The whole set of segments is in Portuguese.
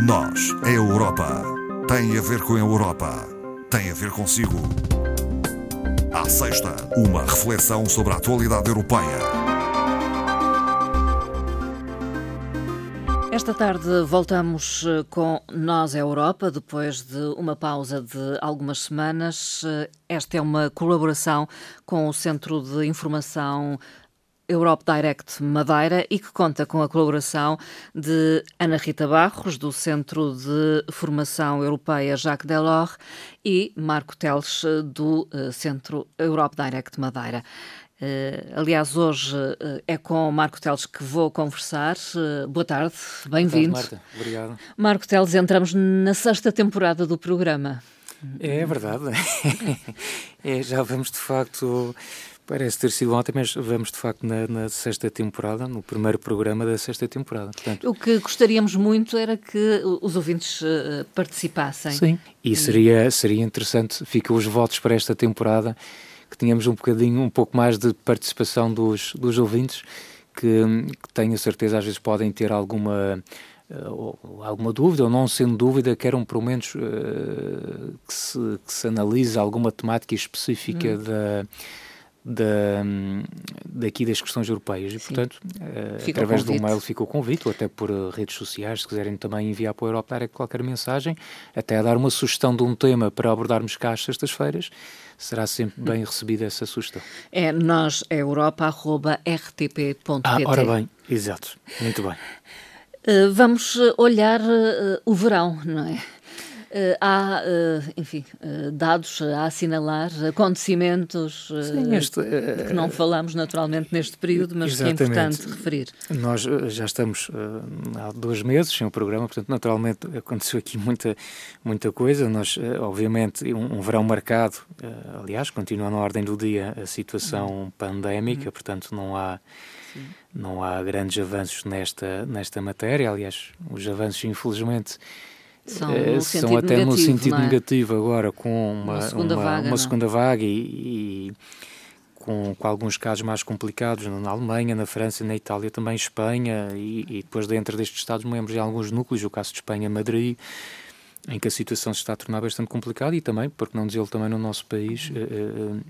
Nós, a Europa, tem a ver com a Europa, tem a ver consigo. À sexta, uma reflexão sobre a atualidade europeia. Esta tarde voltamos eh, com Nós a Europa, depois de uma pausa de algumas semanas. Eh, esta é uma colaboração com o Centro de Informação Europe Direct Madeira e que conta com a colaboração de Ana Rita Barros, do Centro de Formação Europeia Jacques Delors, e Marco Teles, do eh, Centro Europe Direct Madeira. Uh, aliás, hoje uh, é com Marco Teles que vou conversar. Boa tarde, bem-vindo. Marta, obrigado. Marco Teles, entramos na sexta temporada do programa. É verdade. é, já vamos de facto Parece ter sido ontem, mas vamos de facto na, na, sexta temporada, no primeiro programa da sexta temporada. Portanto, o que gostaríamos muito era que os ouvintes uh, participassem. Sim, e seria, seria interessante, ficam os votos para esta temporada, que tenhamos um bocadinho, um pouco mais de participação dos, dos ouvintes, que, que tenho certeza às vezes podem ter alguma uh, alguma dúvida, ou não sendo dúvida, queiram pelo menos uh, que, se, que se analise alguma temática específica hum. da da, daqui das questões europeias e, Sim. portanto, uh, através do mail fica o convite, ou até por uh, redes sociais, se quiserem também enviar para o Europa qualquer mensagem, até a dar uma sugestão de um tema para abordarmos cá às sextas-feiras, será sempre bem recebida essa sugestão. É nós, é europa.rtp.pt. Ah, ora bem, exato, muito bem. Uh, vamos olhar o verão, não é? Uh, há, uh, enfim, uh, dados a assinalar, acontecimentos Sim, este, que não falamos naturalmente neste período, mas exatamente. que é importante referir. Nós já estamos há dois meses sem o programa, portanto, naturalmente aconteceu aqui muita, muita coisa. Nós, obviamente, um, um verão marcado, aliás, continua na ordem do dia a situação uhum. pandémica, uhum. portanto, não há. Sim. Não há grandes avanços nesta, nesta matéria. Aliás, os avanços, infelizmente, são, é, são até negativo, no sentido é? negativo agora, com uma, uma segunda uma, vaga, uma segunda vaga e, e com, com, alguns casos mais complicados na Alemanha, na França, na Itália, também Espanha e, e depois dentro destes Estados-membros em alguns núcleos, o caso de Espanha, Madrid, em que a situação se está a tornar bastante complicada e também, porque não dizer também no nosso país, eh, eh,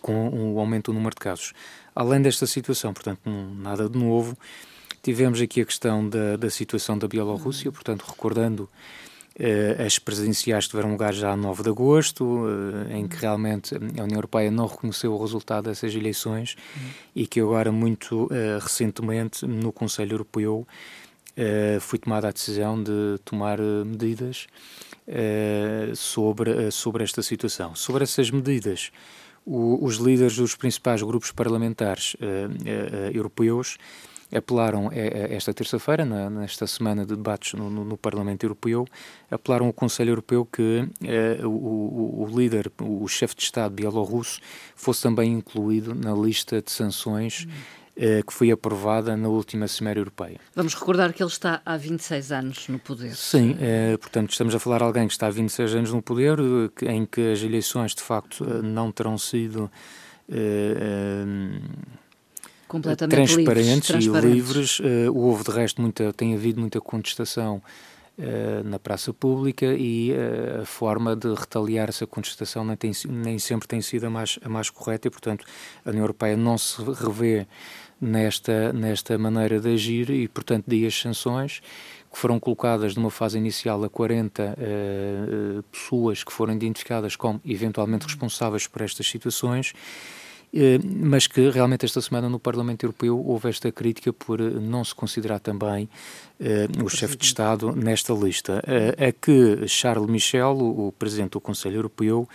com o aumento do número de casos. Além desta situação, portanto, nada de novo, Tivemos aqui a questão da, da situação da Bielorrússia, portanto, recordando uh, as presidenciais que tiveram lugar já a 9 de agosto, uh, em que realmente a União Europeia não reconheceu o resultado dessas eleições uhum. e que agora, muito uh, recentemente, no Conselho Europeu, foi tomada a decisão de tomar medidas sobre, sobre esta situação. Sobre essas medidas, os líderes dos principais grupos parlamentares europeus apelaram esta terça-feira, nesta semana de debates no, no, no, Parlamento Europeu, apelaram ao Conselho Europeu que eh, o, o, o, líder, o chefe de Estado bielorrusso, fosse também incluído na lista de sanções eh, que foi aprovada na última Cimeira Europeia. Vamos recordar que ele está há 26 anos no poder. Sim, eh, portanto, estamos a falar de alguém que está há 26 anos no poder, em que as eleições, de facto, não terão sido completamente transparentes, livres, transparentes. e livres. Uh, houve, de resto, muita, tem havido muita contestação uh, na praça pública e uh, a forma de retaliar essa contestação nem, tem, nem sempre tem sido a mais, a mais correta e, portanto, a União Europeia não se revê nesta, nesta maneira de agir e, portanto, de as sanções que foram colocadas numa fase inicial a 40 uh, pessoas que foram identificadas como eventualmente responsáveis por estas situações eh, mas que realmente esta semana no Parlamento Europeu houve esta crítica por eh, não se considerar também uh, o chefe de Estado nesta lista. A que Charles Michel, o, Presidente do Conselho Europeu,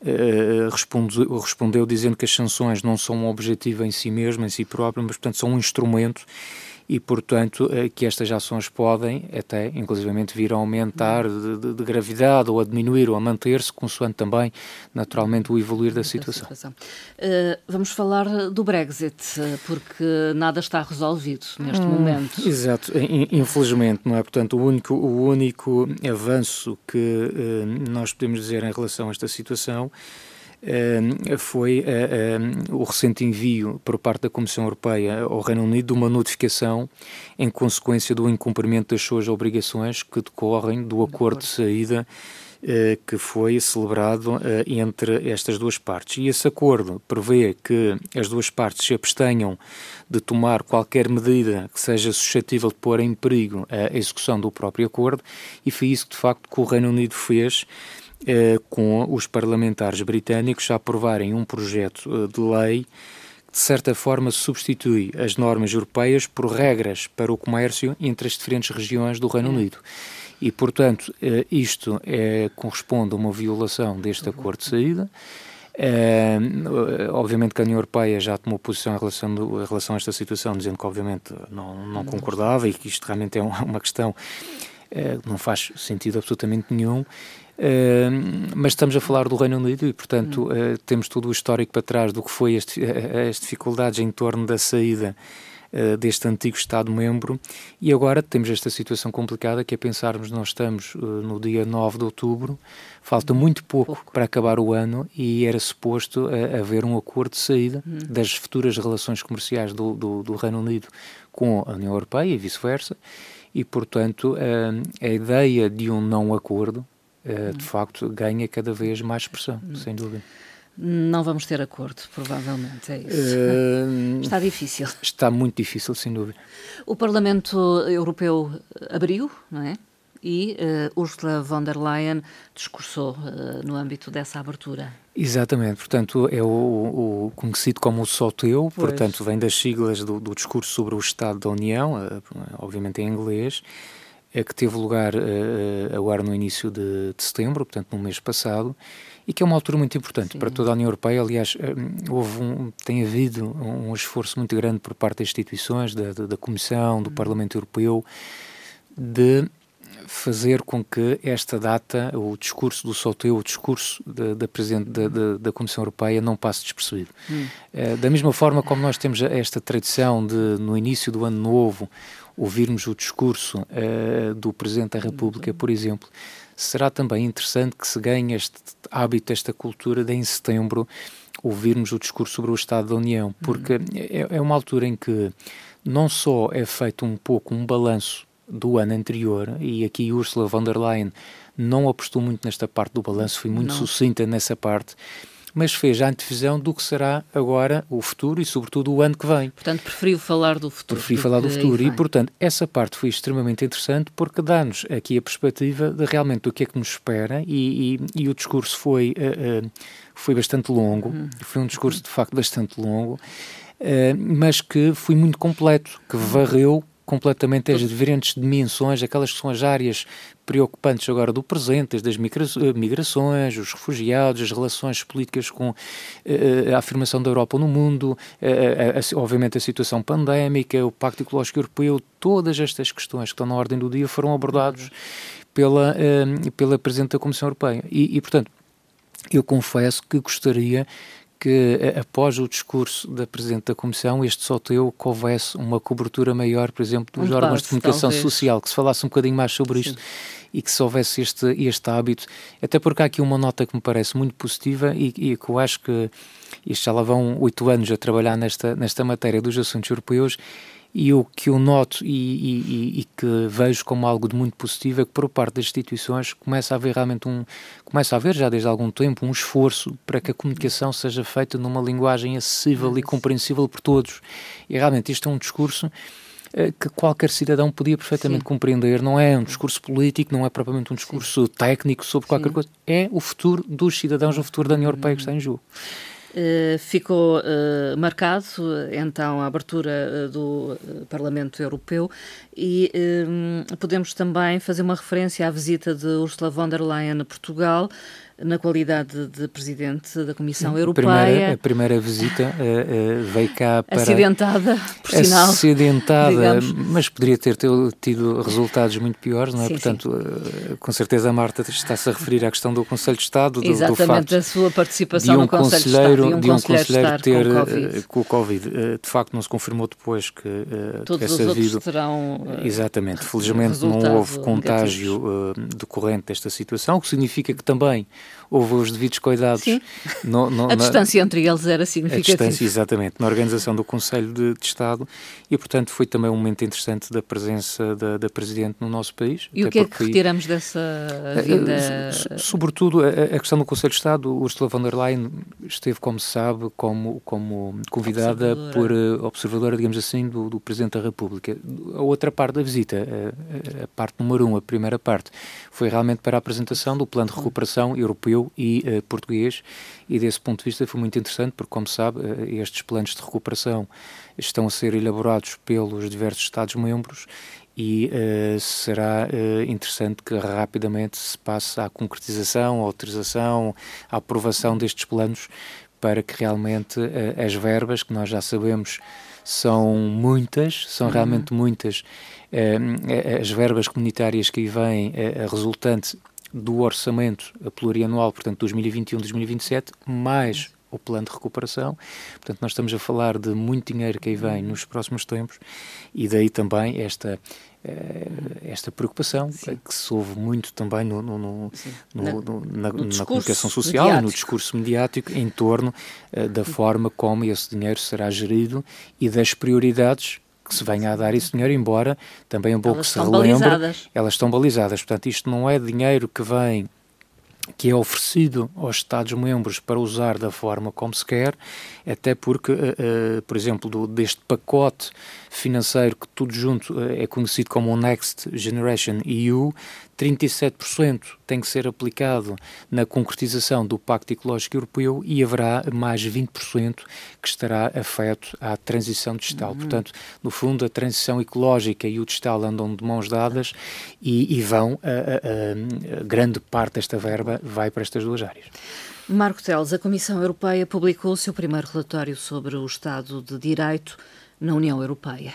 uh, respondeu, respondeu dizendo que as sanções não são um objetivo em si mesmo, em si próprio, mas, portanto, são um instrumento e, portanto, eh, que estas ações podem até, inclusivamente, vir a aumentar de, de, de gravidade ou a diminuir ou a manter-se, consoante também, naturalmente, o evoluir da situação. Uh, vamos falar do Brexit, porque nada está resolvido neste hum, momento. Exato, infelizmente, não é? Portanto, o único, o único avanço que uh, nós podemos dizer em relação a esta situação foi o recente envio por parte da Comissão Europeia ao Reino Unido de uma notificação em consequência do incumprimento das suas obrigações que decorrem do acordo de saída eh, que foi celebrado eh, entre estas duas partes. E esse acordo prevê que as duas partes se abstenham de tomar qualquer medida que seja suscetível de pôr em perigo a execução do próprio acordo, e foi isso que, de facto, que o Reino Unido fez eh, com os parlamentares britânicos a aprovarem um projeto de lei de certa forma substitui as normas europeias por regras para o comércio entre as diferentes regiões do Reino Unido. E, portanto, eh, isto é, corresponde a uma violação deste acordo de saída. É, obviamente que a União Europeia já tomou posição em relação, do, em relação a esta situação, dizendo que obviamente não, não concordava e que isto realmente é uma questão é, que não faz sentido absolutamente nenhum. Mas estamos a falar do Reino Unido e, portanto, temos todo o histórico para trás do que foi este, as dificuldades em torno da saída uh, deste antigo Estado-membro. E agora temos esta situação complicada que é pensarmos, nós estamos uh, no dia 9 de outubro, falta muito pouco, pouco. para acabar o ano e era suposto uh, haver um acordo de saída hum. das futuras relações comerciais do, do, do Reino Unido com a União Europeia e vice-versa. E, portanto, a ideia de um não acordo, hum. de facto, ganha cada vez mais expressão, hum. sem dúvida. Não vamos ter acordo, provavelmente, é isso. Uh, está difícil. Está muito difícil, sem dúvida. O Parlamento Europeu abriu, não é? E uh, Ursula von der Leyen discursou uh, no âmbito dessa abertura. Exatamente, portanto é o, o conhecido como o SOTEU, pois. portanto vem das siglas do, do, discurso sobre o Estado da União, obviamente em inglês, é que teve lugar agora no início de, de setembro, portanto no mês passado, e que é uma altura muito importante Sim. para toda a União Europeia. Aliás, eh, houve um, tem havido um esforço muito grande por parte das instituições, da, da, da Comissão, do hum. Parlamento Europeu, de fazer com que esta data, o discurso do Solteu, o discurso da, da Presidente da, da, da, Comissão Europeia não passe despercebido. Hum. Uh, da mesma forma como nós temos esta tradição de, no início do ano novo, ouvirmos o discurso uh, do Presidente da República, por exemplo, será também interessante que se ganhe este hábito, esta cultura de em setembro ouvirmos o discurso sobre o Estado da União, porque uhum. é, é uma altura em que não só é feito um pouco um balanço do ano anterior, e aqui Ursula von der Leyen não apostou muito nesta parte do balanço, foi muito não. sucinta nessa parte, mas fez a antevisão do que será agora o futuro e, sobretudo, o ano que vem. Portanto, preferiu falar do futuro. Preferiu falar do futuro. E, portanto, essa parte foi extremamente interessante porque dá-nos aqui a perspectiva de realmente do que é que nos espera e, e, e o discurso foi, uh, uh, foi bastante longo, uhum. foi um discurso, de facto, bastante longo, uh, mas que foi muito completo, que varreu completamente as diferentes dimensões, aquelas que são as áreas preocupantes agora do presente, das eh, migrações, os refugiados, as relações políticas com uh, a afirmação da Europa no mundo, uh, obviamente a situação pandémica, o Pacto Ecológico Europeu, todas estas questões que estão na ordem do dia foram abordados pela, uh, pela Presidente da Comissão Europeia. E, e, portanto, eu confesso que gostaria que após o discurso da Presidente da Comissão, este só teu que houvesse uma cobertura maior, por exemplo, dos um órgãos de comunicação talvez. social, que se falasse um bocadinho mais sobre isto Sim. e que se houvesse este, este hábito, até porque há aqui uma nota que me parece muito positiva e, e que eu acho que isto já lá vão oito anos a trabalhar nesta, nesta matéria dos assuntos europeus e o que eu noto e, e, e, que vejo como algo de muito positivo é que por parte das instituições começa a haver realmente um começa a haver já desde algum tempo um esforço para que a comunicação seja feita numa linguagem acessível e compreensível por todos e realmente isto é um discurso eh, que qualquer cidadão podia perfeitamente Sim. compreender. Não é um discurso político, não é propriamente um discurso Sim. técnico sobre qualquer Sim. coisa. É o futuro dos cidadãos, o futuro da União Europeia que está em jogo. Uh, ficou uh, marcado então a abertura uh, do Parlamento Europeu e podemos também fazer uma referência à visita de Ursula von der Leyen a Portugal na qualidade de presidente da Comissão Europeia. Primeira, a primeira visita uh, uh, veio cá para... Acidentada, por sinal. Acidentada, mas poderia ter tido resultados muito piores, não é? Sim, Portanto, sim. Uh, com certeza a Marta está-se a referir à questão do Conselho de Estado, do, Exatamente, do facto da sua participação um no Conselho de Estado. De um, de um conselheiro ter com o Covid. De facto, não se confirmou depois que Todos tivesse os havido... terão Exatamente. Felizmente não houve contágio decorrente desta situação, o que significa que também houve os devidos cuidados. No, no, a na, distância entre eles era significativa. A distância, exatamente, na organização do Conselho de, de, Estado e, portanto, foi também um momento interessante da presença da, da Presidente no nosso país. E o que é que retiramos dessa vida? Sobretudo, a, a, questão do Conselho de Estado, Ursula von der Leyen esteve, como se sabe, como, como convidada observadora. por uh, observadora, digamos assim, do, do Presidente da República. A outra parte da visita, a, a parte número um, a primeira parte, foi realmente para a apresentação do Plano de Recuperação Europeu e uh, português e desse ponto de vista foi muito interessante porque, como sabe, uh, estes planos de recuperação estão a ser elaborados pelos diversos Estados-membros e uh, será uh, interessante que rapidamente se passe à concretização, à autorização, à aprovação destes planos para que realmente uh, as verbas, que nós já sabemos são muitas, são uhum. realmente muitas, as verbas comunitárias que aí vêm resultantes do orçamento plurianual, portanto 2021-2027, mais o plano de recuperação. Portanto, nós estamos a falar de muito dinheiro que aí vem nos próximos tempos e daí também esta eh, esta preocupação Sim. que se ouve muito também no, no, no, na, na, na, comunicação social mediático. e no discurso mediático em torno uh, da forma como esse dinheiro será gerido e das prioridades que se venha a dar esse dinheiro, embora também é bom elas se relembre, balizadas. elas estão balizadas. Portanto, isto não é dinheiro que vem que é oferecido aos Estados-membros para usar da forma como se quer, até porque, uh, uh, por exemplo, do, deste pacote financeiro que tudo junto uh, é conhecido como o Next Generation EU, 37% tem que ser aplicado na concretização do Pacto Ecológico Europeu e haverá mais 20% que estará afeto à transição digital. Uhum. Portanto, no fundo, a transição ecológica e o digital andam de mãos dadas e, e vão, a, a, a grande parte desta verba vai para estas duas áreas. Marco Teles, a Comissão Europeia publicou o seu primeiro relatório sobre o Estado de Direito na União Europeia.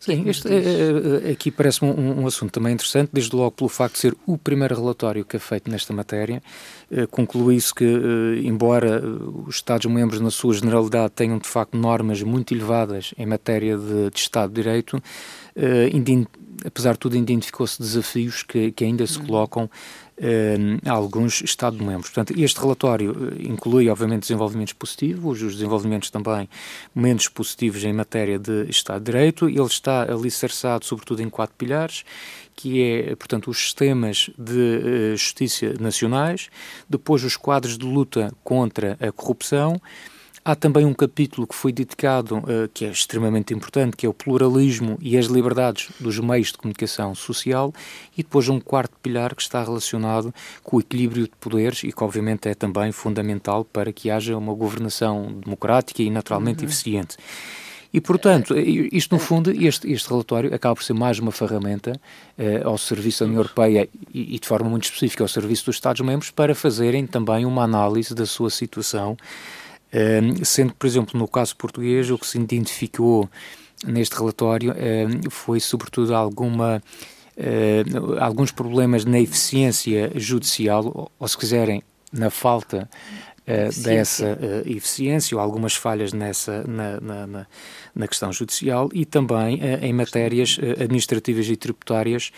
Sim, este, é, é, aqui parece-me um, um, assunto também interessante, desde logo pelo facto de ser o primeiro relatório que é feito nesta matéria. Eh, conclui-se que, eh, embora os Estados-membros, na sua generalidade, tenham de facto normas muito elevadas em matéria de, de Estado de Direito, eh, apesar de tudo, identificou-se desafios que, que ainda se uhum. colocam a alguns Estados-membros. Portanto, este relatório eh, inclui, obviamente, desenvolvimentos positivos, os desenvolvimentos também menos positivos em matéria de Estado de Direito. Ele está alicerçado, sobretudo, em quatro pilares, que é, portanto, os sistemas de uh, justiça nacionais, depois os quadros de luta contra a corrupção, Há também um capítulo que foi dedicado, uh, que é extremamente importante, que é o pluralismo e as liberdades dos meios de comunicação social, e depois um quarto pilar que está relacionado com o equilíbrio de poderes e que, obviamente, é também fundamental para que haja uma governação democrática e naturalmente uhum. eficiente. E, portanto, isto no fundo, este, este relatório acaba por ser mais uma ferramenta eh, ao serviço da União Europeia e, e, de forma muito específica ao serviço dos Estados-membros para fazerem também uma análise da sua situação sendo por exemplo, no caso português, o que se identificou neste relatório foi, sobretudo, alguma, alguns problemas na eficiência judicial, ou se quiserem, na falta uh, dessa uh, eficiência ou algumas falhas nessa na, na, na, na questão judicial e também uh, em matérias administrativas e tributárias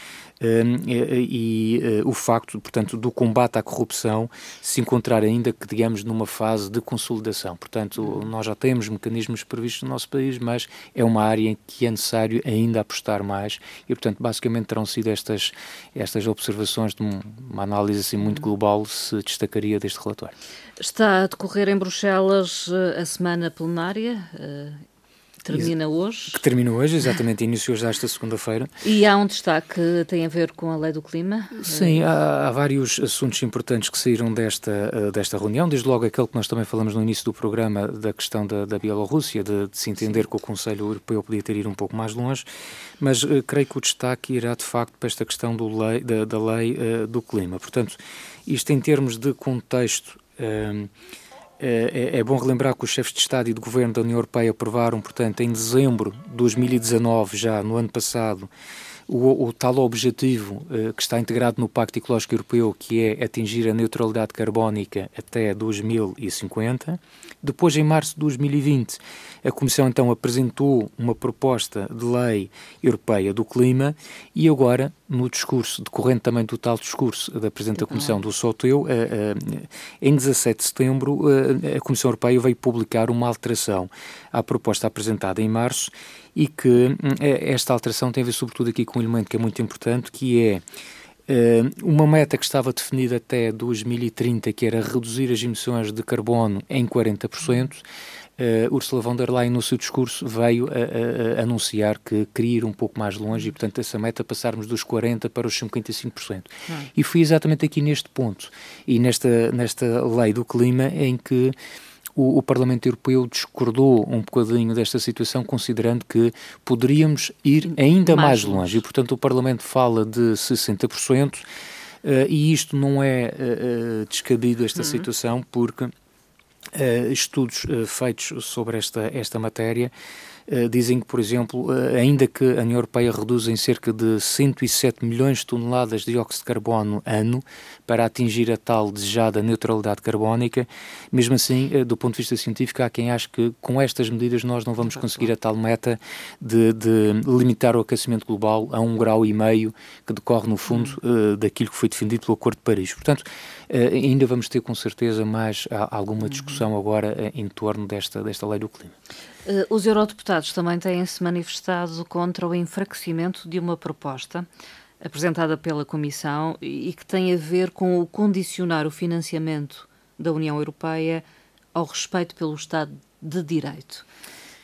e, o facto, portanto, do combate à corrupção se encontrar ainda que, digamos, numa fase de consolidação. Portanto, nós já temos mecanismos previstos no nosso país, mas é uma área em que é necessário ainda apostar mais e, portanto, basicamente terão sido estas, estas observações de uma análise assim muito global se destacaria deste relatório. Está a decorrer em Bruxelas eh, a semana plenária. Eh, termina hoje. Que termina hoje, exatamente, iniciou já esta segunda-feira. E há um destaque que tem a ver com a lei do clima? Sim, há, há, vários assuntos importantes que saíram desta, eh, desta reunião, desde logo aquele que nós também falamos no início do programa, da questão da, da Bielorrússia, de, de, se entender Sim. que o Conselho Europeu podia ter ido um pouco mais longe, mas uh, creio que o destaque irá de facto para esta questão lei, da, da lei uh, do clima. Portanto, isto em termos de contexto é, é, é, bom relembrar que os chefes de Estado e de Governo da União Europeia aprovaram, portanto, em dezembro de 2019, já no ano passado, o, o tal objetivo uh, que está integrado no Pacto Ecológico Europeu, que é atingir a neutralidade carbónica até 2050. Depois, em março de 2020, a Comissão então apresentou uma proposta de lei europeia do clima e agora, no discurso, decorrente também do tal discurso da Presidente da Comissão do Soteu, em 17 de setembro, a Comissão Europeia veio publicar uma alteração à proposta apresentada em março e que esta alteração tem a ver sobretudo aqui com um elemento que é muito importante, que é uma meta que estava definida até 2030, que era reduzir as emissões de carbono em 40%, uh, Ursula von der Leyen, no seu discurso, veio a, a, a, anunciar que queria ir um pouco mais longe e, portanto, essa meta passarmos dos 40% para os 55%. Hum. E foi exatamente aqui neste ponto e nesta, nesta lei do clima em que o, o, Parlamento Europeu discordou um bocadinho desta situação, considerando que poderíamos ir ainda mais, mais longe. E, portanto, o Parlamento fala de 60%, uh, eh, e isto não é uh, descabido, esta uhum. situação, porque estudos uh, feitos sobre esta, esta matéria dizem que, por exemplo, ainda que a União Europeia reduza em cerca de 107 milhões de toneladas de dióxido de carbono ano para atingir a tal desejada neutralidade carbónica, mesmo assim, do ponto de vista científico, há quem ache que com estas medidas nós não vamos conseguir a tal meta de, de limitar o aquecimento global a um grau e meio que decorre, no fundo, hum. daquilo que foi defendido pelo Acordo de Paris. Portanto, ainda vamos ter com certeza mais alguma discussão agora em torno desta, desta lei do clima. Uh, os eurodeputados também têm-se manifestado contra o enfraquecimento de uma proposta apresentada pela Comissão e que tem a ver com o condicionar o financiamento da União Europeia ao respeito pelo Estado de Direito.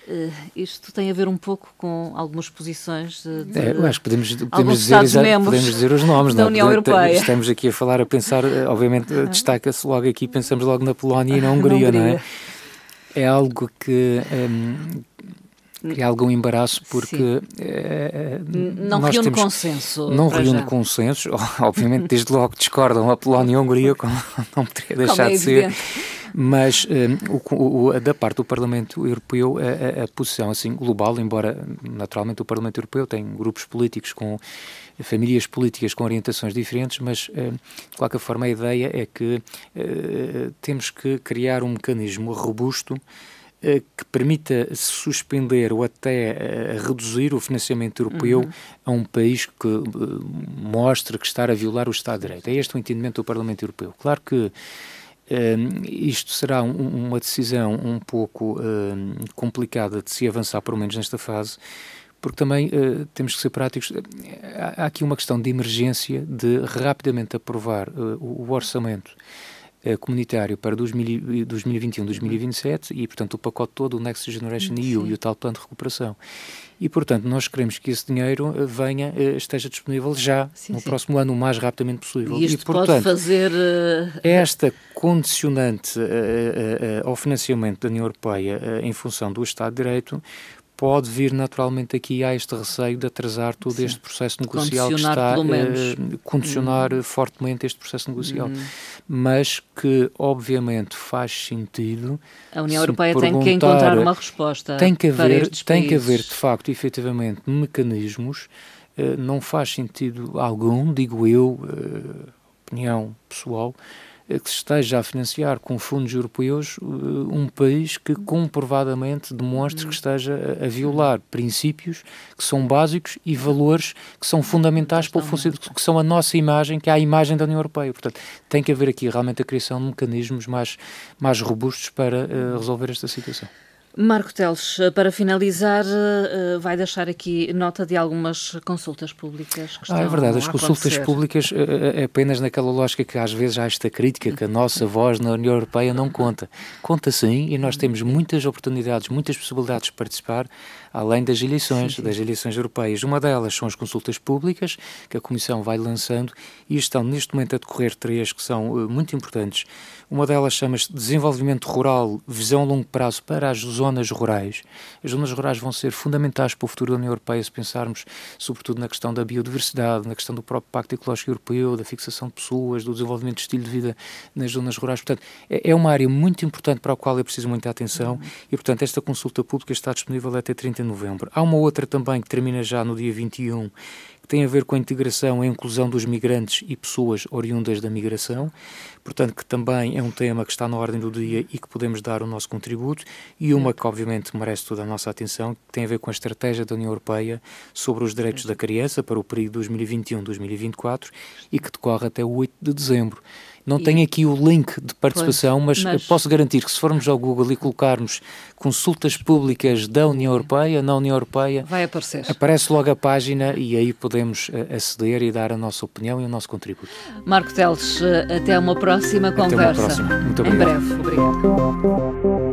Uh, isto tem a ver um pouco com algumas posições de, de é, eu acho que podemos, podemos, dizer, podemos dizer os nomes da não? União Europeia. Estamos aqui a falar, a pensar, eh, obviamente uh, destaca-se logo aqui, pensamos logo na Polónia e na Hungria, não é? É algo que um, é algum embaraço porque é, não reúne temos, consenso. Não reúne já. consenso, obviamente desde logo discordam a Polónia e a Hungria, como não poderia deixar é de ser. Mas um, o, o, da parte do Parlamento Europeu, a, a, posição assim global, embora naturalmente o Parlamento Europeu tem grupos políticos com famílias políticas com orientações diferentes, mas hum, de qualquer forma a ideia é que uh, temos que criar um mecanismo robusto eh, que permita suspender ou até reduzir o financiamento europeu uhum. a um país que mostre que está a violar o Estado de Direito. É este o entendimento do Parlamento Europeu. Claro que isto será um, uma decisão um pouco complicada de se avançar, pelo menos nesta fase, porque também uh, temos que ser práticos. Há aqui uma questão de emergência de rapidamente aprovar uh, o, orçamento uh, comunitário para 2021-2027 e, portanto, o pacote todo, o Next Generation Sim. EU e o tal plano de recuperação. E, portanto, nós queremos que esse dinheiro venha, esteja disponível já, sim, no sim. próximo ano, o mais rapidamente possível. E isto e, portanto, pode fazer... Esta condicionante ao financiamento da União Europeia em função do Estado de Direito pode vir naturalmente aqui a este receio de atrasar todo Sim. este processo negocial que está a uh, condicionar uhum. fortemente este processo negocial. Uhum. Mas que, obviamente, faz sentido. A União Europeia tem que encontrar uma resposta. Tem que haver, tem que haver de facto, efetivamente, mecanismos. Uh, não faz sentido algum, digo eu, uh, opinião pessoal, que se esteja a financiar com fundos europeus uh, um país que comprovadamente demonstre que esteja a violar princípios que são básicos e valores que são fundamentais para o funcionamento, que são a nossa imagem, que é a imagem da União Europeia. Portanto, tem que haver aqui realmente a criação de mecanismos mais, mais robustos para uh, resolver esta situação. Marco Teles, para finalizar, eh, vai deixar aqui nota de algumas consultas públicas que estão Ah, é verdade, as consultas públicas é apenas naquela lógica que às vezes há esta crítica que a nossa voz na União Europeia não conta. Conta sim e nós temos muitas oportunidades, muitas possibilidades de participar, além das eleições, sim, sim. das eleições europeias. Uma delas são as consultas públicas que a Comissão vai lançando e estão neste momento a decorrer três que são muito importantes. Uma delas chama-se Desenvolvimento Rural, Visão a Longo Prazo para as Zonas zonas rurais. As zonas rurais vão ser fundamentais para o futuro da União Europeia se pensarmos, sobretudo, na questão da biodiversidade, na questão do próprio Pacto Ecológico Europeu, da fixação de pessoas, do desenvolvimento de estilo de vida nas zonas rurais. Portanto, é, é uma área muito importante para a qual é preciso muita atenção uhum. e, portanto, esta consulta pública está disponível até 30 de novembro. Há uma outra também que termina já no dia 21 tem a ver com a integração e a inclusão dos migrantes e pessoas oriundas da migração, portanto, que também é um tema que está na ordem do dia e que podemos dar o nosso contributo, e uma que, obviamente, merece toda a nossa atenção, que tem a ver com a estratégia da União Europeia sobre os direitos da criança para o período 2021-2024 e que decorre até o 8 de dezembro. Não e... tenho aqui o link de participação, pois, mas, mas, posso garantir que se formos ao Google e colocarmos consultas públicas da União Europeia, na União Europeia, vai aparecer. Aparece logo a página e aí podemos eh, aceder e dar a nossa opinião e o nosso contributo. Marco Teles, eh, até uma próxima conversa. Até uma próxima. Muito obrigado. Em breve. Obrigado.